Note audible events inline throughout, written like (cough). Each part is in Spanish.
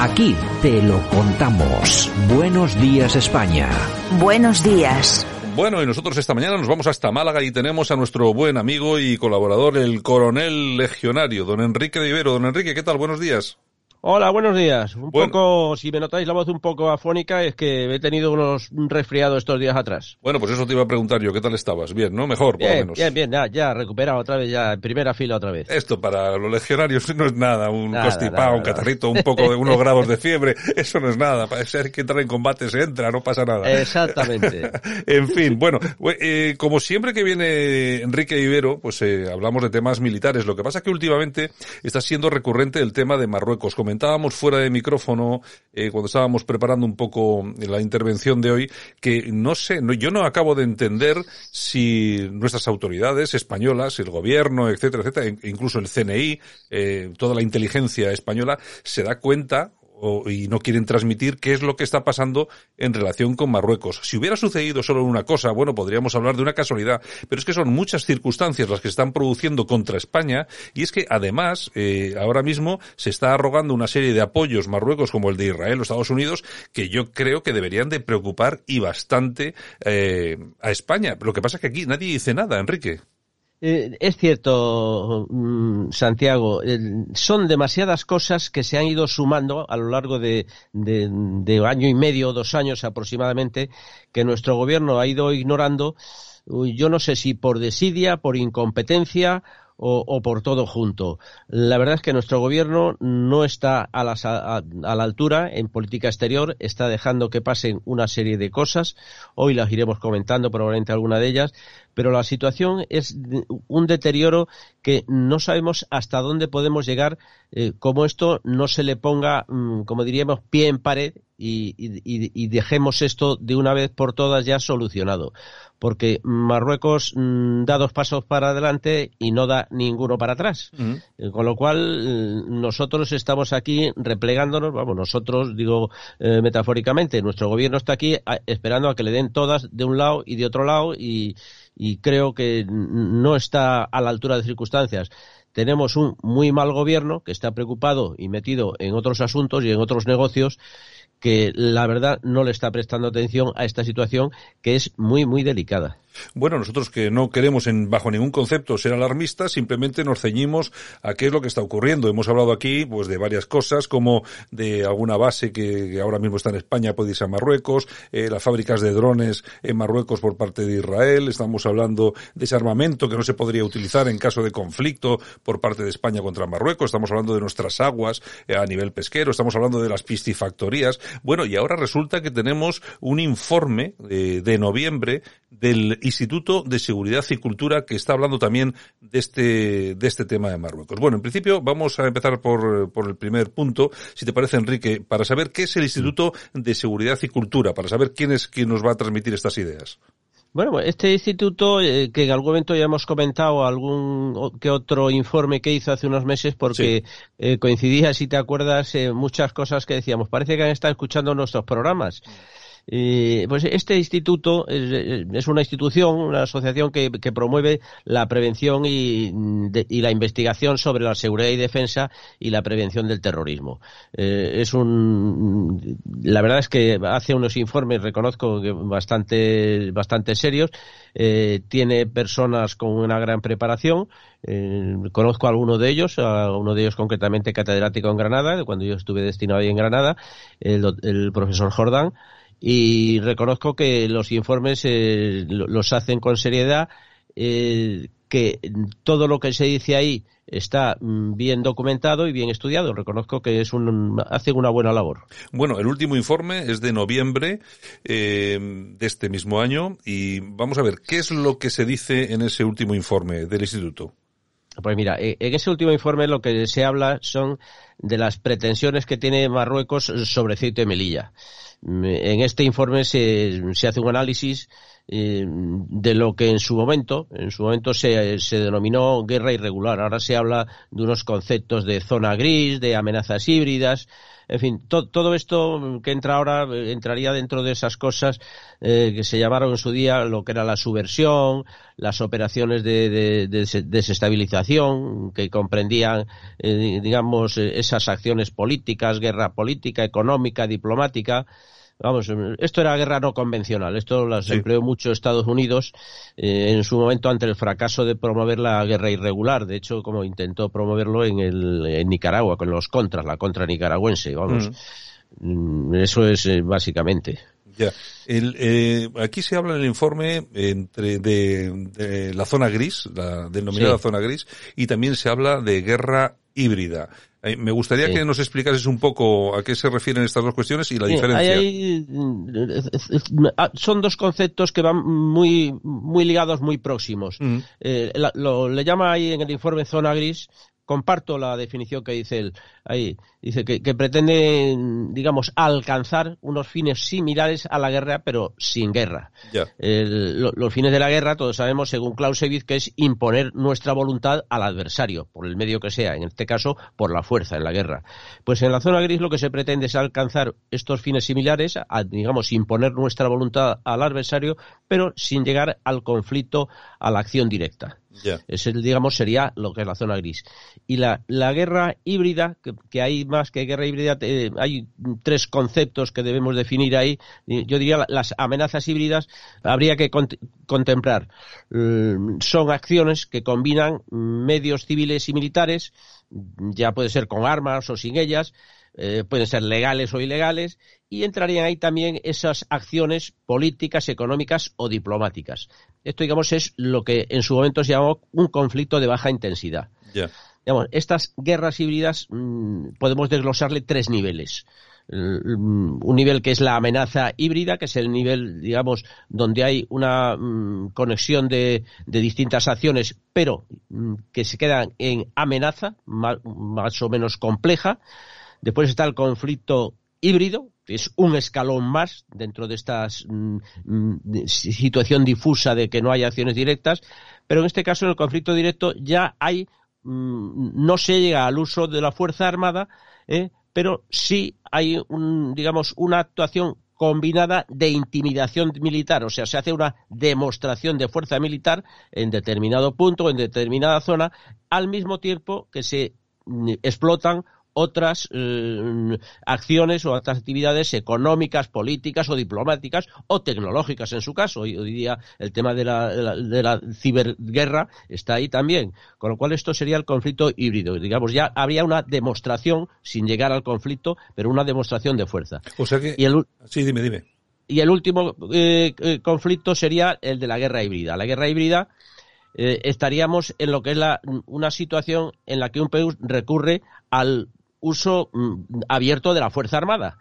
Aquí te lo contamos. Buenos días España. Buenos días. Bueno, y nosotros esta mañana nos vamos hasta Málaga y tenemos a nuestro buen amigo y colaborador, el coronel legionario, don Enrique de Ibero. Don Enrique, ¿qué tal? Buenos días. Hola, buenos días. Un poco, si me notáis la voz un poco afónica, es que he tenido unos resfriados estos días atrás. Bueno, pues eso te iba a preguntar yo, ¿qué tal estabas? Bien, ¿no? Mejor, por lo menos. Bien, bien, ya, ya, recuperado otra vez, ya, en primera fila otra vez. Esto para los legionarios (laughs) no es nada, un constipado, un catarrito, un poco de (laughs) unos grados de fiebre, eso no es nada. Para ser que entrar en combate se entra, no pasa nada. Exactamente. (laughs) en fin, bueno, eh, como siempre que viene Enrique Ibero, pues eh, hablamos de temas militares. Lo que pasa es que últimamente está siendo recurrente el tema de Marruecos. Comentábamos fuera de micrófono eh, cuando estábamos preparando un poco la intervención de hoy que no sé, no, yo no acabo de entender si nuestras autoridades españolas, el gobierno, etcétera, etcétera, incluso el CNI, eh, toda la inteligencia española se da cuenta y no quieren transmitir qué es lo que está pasando en relación con Marruecos. Si hubiera sucedido solo una cosa, bueno, podríamos hablar de una casualidad, pero es que son muchas circunstancias las que están produciendo contra España y es que además eh, ahora mismo se está arrogando una serie de apoyos Marruecos como el de Israel o Estados Unidos que yo creo que deberían de preocupar y bastante eh, a España. Lo que pasa es que aquí nadie dice nada, Enrique. Eh, es cierto, mm, Santiago, son demasiadas cosas que se han ido sumando a lo largo de, de, año y medio, dos años aproximadamente, que nuestro gobierno ha ido ignorando. Yo no sé si por desidia, por incompetencia o, por todo junto. La verdad es que nuestro gobierno no está a, a, la altura en política exterior, está dejando que pasen una serie de cosas. Hoy las iremos comentando, probablemente alguna de ellas, pero la situación es un deterioro que no sabemos hasta dónde podemos llegar, eh, como esto no se le ponga, mm, como diríamos, pie en pared y, y, dejemos esto de una vez por todas ya solucionado. Porque Marruecos mm, da dos pasos para adelante y no da ninguno para atrás. Eh, con lo cual, eh, nosotros estamos aquí replegándonos, vamos, nosotros, digo eh, metafóricamente, nuestro gobierno está aquí esperando a que le den todas de un lado y de otro lado y, y creo que no está a la altura de circunstancias. Tenemos un muy mal gobierno que está preocupado y metido en otros asuntos y en otros negocios que la verdad no le está prestando atención a esta situación que es muy, muy delicada. Bueno, nosotros que no queremos en, bajo ningún concepto ser alarmistas, simplemente nos ceñimos a qué es lo que está ocurriendo. Hemos hablado aquí pues de varias cosas, como de alguna base que, ahora mismo está en España, puede irse a Marruecos, eh, las fábricas de drones en Marruecos por parte de Israel, estamos hablando de ese armamento que no se podría utilizar en caso de conflicto por parte de España contra Marruecos, estamos hablando de nuestras aguas eh, a nivel pesquero, estamos hablando de las piscifactorías. Bueno, y ahora resulta que tenemos un informe eh, de noviembre del Instituto de Seguridad y Cultura que está hablando también de este, de este tema de Marruecos. Bueno, en principio vamos a empezar por, por el primer punto, si te parece Enrique, para saber qué es el Instituto de Seguridad y Cultura, para saber quién es quien nos va a transmitir estas ideas. Bueno, este instituto, eh, que en algún momento ya hemos comentado algún que otro informe que hizo hace unos meses, porque eh, coincidía, si te acuerdas, eh, muchas cosas que decíamos. Parece que han estado escuchando nuestros programas. Eh, pues este instituto es, una institución, una asociación que, promueve la prevención y, la investigación sobre la seguridad y defensa y la prevención del terrorismo. Eh, es un, la verdad es que hace unos informes, reconozco, bastante, bastante serios. Eh, tiene personas con una gran preparación. conozco a alguno de ellos, a uno de ellos concretamente catedrático en Granada, cuando yo estuve destinado ahí en Granada, el, el profesor Jordán y reconozco que los informes eh, los hacen con seriedad, eh, que todo lo que se dice ahí está mm, bien documentado y bien estudiado. Reconozco que es un, hacen una buena labor. Bueno, el último informe es de noviembre eh, de este mismo año y vamos a ver qué es lo que se dice en ese último informe del instituto. Pues mira, en ese último informe lo que se habla son de las pretensiones que tiene Marruecos sobre Ceuta y Melilla. En este informe se, hace un análisis eh, de lo que en su momento, en su momento se, se, denominó guerra irregular. Ahora se habla de unos conceptos de zona gris, de amenazas híbridas. En fin, todo esto que entra ahora eh, entraría dentro de esas cosas eh, que se llamaron en su día lo que era la subversión, las operaciones de, desestabilización que comprendían, digamos, ese esas acciones políticas, guerra política, económica, diplomática. Vamos, esto era guerra no convencional. Esto las empleó mucho Estados Unidos eh, en su momento ante el fracaso de promover la guerra irregular. De hecho, como intentó promoverlo en, el, en Nicaragua con los contras, la contra nicaragüense. Vamos, mm. eso es eh, básicamente. Ya. El, eh, aquí se habla en el informe entre de, la zona gris, la denominada zona gris, y también se habla de guerra híbrida. Eh, me gustaría que nos explicases un poco a qué se refieren estas dos cuestiones y la diferencia. Ah, son dos conceptos que van muy, muy ligados, muy próximos. Mm. Eh, lo, le llama ahí en el informe zona gris comparto la definición que dice él ahí. Dice que, pretende, digamos, alcanzar unos fines similares a la guerra, pero sin guerra. los fines de la guerra, todos sabemos, según Clausewitz, que es imponer nuestra voluntad al adversario, por el medio que sea, en este caso, por la fuerza en la guerra. Pues en la zona gris lo que se pretende es alcanzar estos fines similares, a, digamos, imponer nuestra voluntad al adversario, pero sin llegar al conflicto, a la acción directa. Ese, digamos, sería lo que es la zona gris. Y la, la guerra híbrida, que, hay más que guerra híbrida, hay tres conceptos que debemos definir ahí. Yo diría las amenazas híbridas habría que contemplar. Mm, son acciones que combinan medios civiles y militares, ya puede ser con armas o sin ellas, eh, pueden ser legales o ilegales, y entrarían ahí también esas acciones políticas, económicas o diplomáticas. Esto, digamos, es lo que en su momento se llamó un conflicto de baja intensidad. estas guerras híbridas mm, podemos desglosarle tres niveles. Mm, un nivel que es la amenaza híbrida, que es el nivel, digamos, donde hay una mm, conexión de, distintas acciones, pero que se quedan en amenaza, más o menos compleja. Después está el conflicto híbrido, que es un escalón más dentro de esta mm, mm, situación difusa de que no hay acciones directas, pero en este caso en el conflicto directo ya hay, mm, no se llega al uso de la fuerza armada, ¿eh? pero sí hay, un, digamos, una actuación combinada de intimidación militar, o sea, se hace una demostración de fuerza militar en determinado punto, en determinada zona, al mismo tiempo que se explotan otras eh, acciones o otras actividades económicas, políticas o diplomáticas o tecnológicas en su caso. Hoy, día el tema de la, de, la, ciberguerra está ahí también. Con lo cual esto sería el conflicto híbrido. Digamos, ya habría una demostración, sin llegar al conflicto, pero una demostración de fuerza. O sea que... Y el, sí, dime, dime. Y el último eh, eh, conflicto sería el de la guerra híbrida. La guerra híbrida estaríamos en lo que es la, una situación en la que un país recurre al uso mm, abierto de la Fuerza Armada,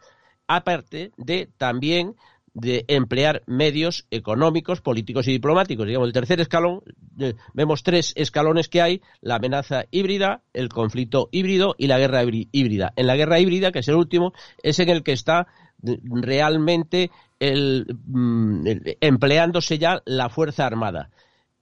aparte de también de emplear medios económicos, políticos y diplomáticos. Digamos, el tercer escalón, eh, vemos tres escalones que hay, la amenaza híbrida, el conflicto híbrido y la guerra híbrida. En la guerra híbrida, que es el último, es en el que está realmente mm, empleándose ya la Fuerza Armada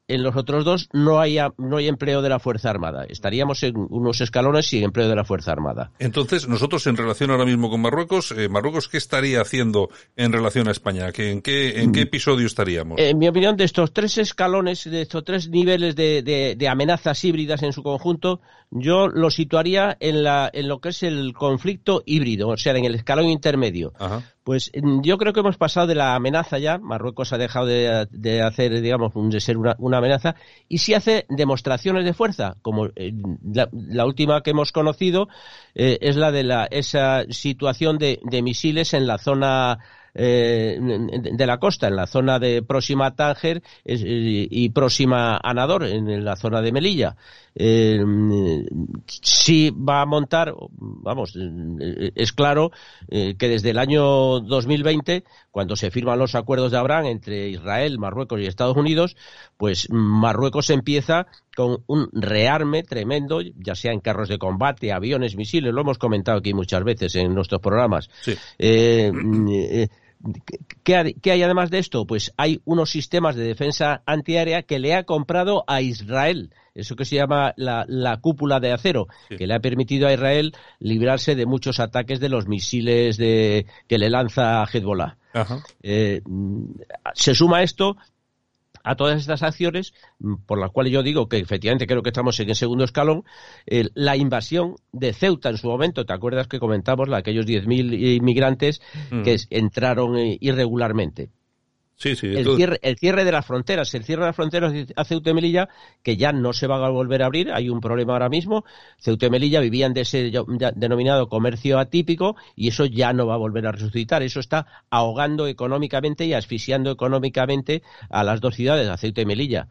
en los otros dos no hay, no hay empleo de la Fuerza Armada. Estaríamos en unos escalones sin empleo de la Fuerza Armada. Entonces, nosotros en relación ahora mismo con Marruecos, eh, Marruecos, ¿qué estaría haciendo en relación a España? ¿En qué, en qué mm. episodio estaríamos? En mi opinión, de estos tres escalones, de estos tres niveles de, de, amenazas híbridas en su conjunto, yo lo situaría en, la, en lo que es el conflicto híbrido, o sea, en el escalón intermedio. Pues mm, yo creo que hemos pasado de la amenaza ya, Marruecos ha dejado de, hacer, digamos, de ser una, amenaza, y sí hace demostraciones de fuerza, como eh, la, última que hemos conocido eh, es la de la, esa situación de, de misiles en la zona eh, de la costa, en la zona de próxima a Tánger y próxima a Nador, en la zona de Melilla. Eh, si va a montar, vamos, es claro eh, que desde el año 2020, cuando se firman los acuerdos de Abraham entre Israel, Marruecos y Estados Unidos, pues Marruecos empieza con un rearme tremendo, ya sea en carros de combate, aviones, misiles, lo hemos comentado aquí muchas veces en nuestros programas. Eh, ¿Qué hay, además de esto? Pues hay unos sistemas de defensa antiaérea que le ha comprado a Israel. Eso que se llama la, cúpula de acero, que le ha permitido a Israel librarse de muchos ataques de los misiles que le lanza Hezbollah. Eh, se suma esto a todas estas acciones, mm, por las cuales yo digo que efectivamente creo que estamos en el segundo escalón, la invasión de Ceuta en su momento, ¿te acuerdas que comentamos la, aquellos 10.000 inmigrantes mm. que entraron eh, irregularmente? Sí, sí, el, cierre, el cierre de las fronteras, el cierre de las fronteras a Ceuta y Melilla, que ya no se va a volver a abrir, hay un problema ahora mismo. Ceuta y Melilla vivían de ese denominado comercio atípico y eso ya no va a volver a resucitar. Eso está ahogando económicamente y asfixiando económicamente a las dos ciudades, a Ceuta y Melilla.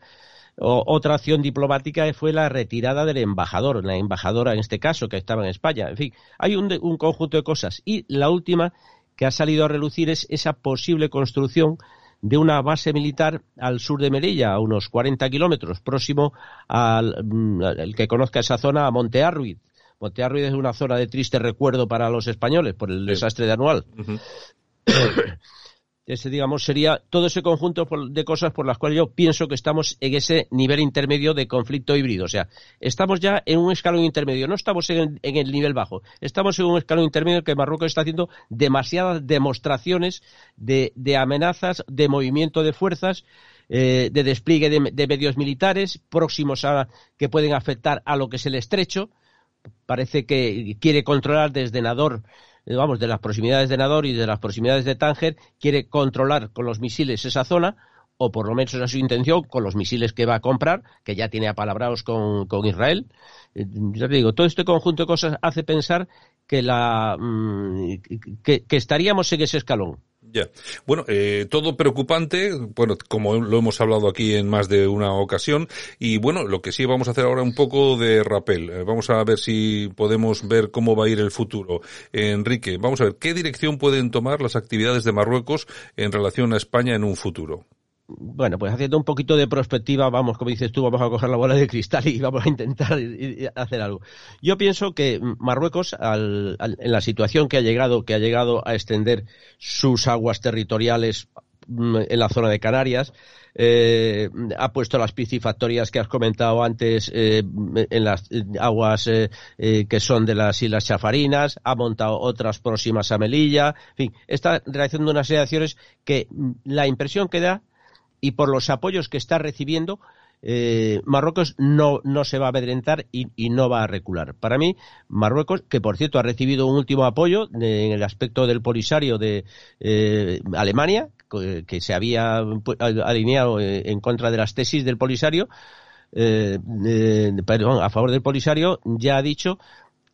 otra acción diplomática fue la retirada del embajador, la embajadora en este caso, que estaba en España. En fin, hay un, un conjunto de cosas. Y la última que ha salido a relucir es esa posible construcción de una base militar al sur de Melilla, a unos 40 kilómetros, próximo al mm, el que conozca esa zona, a Monte Arruid. Monte Arruid es una zona de triste recuerdo para los españoles por el desastre de Anual. (coughs) ese digamos sería todo ese conjunto de cosas por las cuales yo pienso que estamos en ese nivel intermedio de conflicto híbrido. O sea, estamos ya en un escalón intermedio, no estamos en el, nivel bajo, estamos en un escalón intermedio que Marruecos está haciendo demasiadas demostraciones de, amenazas, de movimiento de fuerzas, eh, de despliegue de, medios militares próximos a que pueden afectar a lo que es el estrecho. Parece que quiere controlar desde Nador vamos, de las proximidades de Nador y de las proximidades de Tánger, quiere controlar con los misiles esa zona, o por lo menos esa es su intención, con los misiles que va a comprar, que ya tiene apalabrados con, con Israel. Eh, ya te digo, todo este conjunto de cosas hace pensar que, la, mm, que estaríamos en ese escalón. Ya. Bueno, eh, todo preocupante, bueno, como lo hemos hablado aquí en más de una ocasión, y bueno, lo que sí vamos a hacer ahora un poco de rapel. Eh, vamos a ver si podemos ver cómo va a ir el futuro. Enrique, vamos a ver, ¿qué dirección pueden tomar las actividades de Marruecos en relación a España en un futuro? Bueno, pues haciendo un poquito de perspectiva, vamos, como dices tú, vamos a coger la bola de cristal y (laughs) vamos a intentar hacer algo. Yo pienso que Marruecos, en la situación que ha llegado, que ha llegado a extender sus aguas territoriales mm, en la zona de Canarias, eh, ha puesto las piscifactorías que has comentado antes eh, en las aguas eh, que son de las Islas Chafarinas, ha montado otras próximas a Melilla, en fin, está realizando una serie acciones que mm, la impresión que da y por los apoyos que está recibiendo, eh, Marruecos no, no se va a amedrentar y, no va a recular. Para mí, Marruecos, que por cierto ha recibido un último apoyo en el aspecto del polisario de eh, Alemania, que se había alineado eh, en contra de las tesis del polisario, perdón, a favor del polisario, ya ha dicho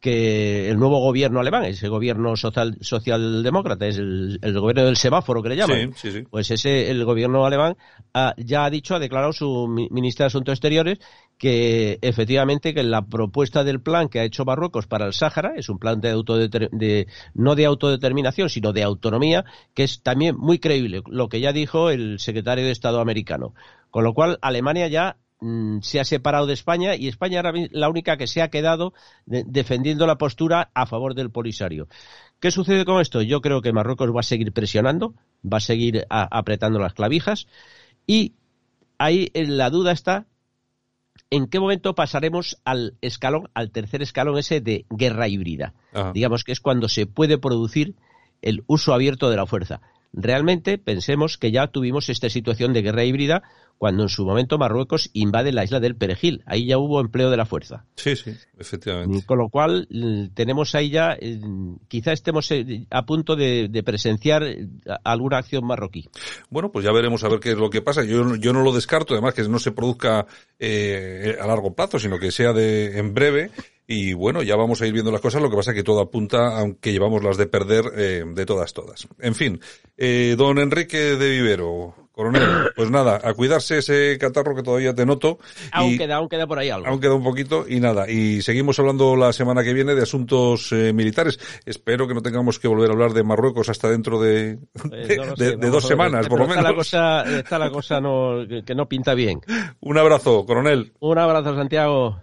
que el nuevo gobierno alemán, ese gobierno social, socialdemócrata, es el, gobierno del semáforo que le llaman, pues ese, el gobierno alemán ya ha dicho, ha declarado su ministra de Asuntos Exteriores que efectivamente que la propuesta del plan que ha hecho Marruecos para el Sáhara es un plan de, de no de autodeterminación, sino de autonomía, que es también muy creíble, lo que ya dijo el secretario de Estado americano. Con lo cual, Alemania ya Mm, se ha separado de España y España era la única que se ha quedado defendiendo la postura a favor del Polisario. ¿Qué sucede con esto? Yo creo que Marruecos va a seguir presionando, va a seguir apretando las clavijas y ahí la duda está en qué momento pasaremos al escalón, al tercer escalón ese de guerra híbrida. Digamos que es cuando se puede producir el uso abierto de la fuerza. Realmente pensemos que ya tuvimos esta situación de guerra híbrida cuando en su momento Marruecos invade la isla del Perejil. Ahí ya hubo empleo de la fuerza. Sí, sí, efectivamente. Con lo cual, tenemos ahí ya, eh, quizá estemos eh, a punto de, presenciar eh, alguna acción marroquí. Bueno, pues ya veremos a ver qué es lo que pasa. Yo, yo no lo descarto, además que no se produzca a largo plazo, sino que sea de en breve. Y bueno, ya vamos a ir viendo las cosas, lo que pasa es que todo apunta, aunque llevamos las de perder de todas, todas. En fin, don Enrique de Vivero, Coronel, pues nada, a cuidarse ese catarro que todavía te noto. Aún queda, aún queda por ahí algo. Aún queda un poquito y nada. Y seguimos hablando la semana que viene de asuntos eh, militares. Espero que no tengamos que volver a hablar de Marruecos hasta dentro de, pues de, dos semanas, por lo menos. La cosa, está la cosa no, que no pinta bien. Un abrazo, coronel. Un abrazo, Santiago.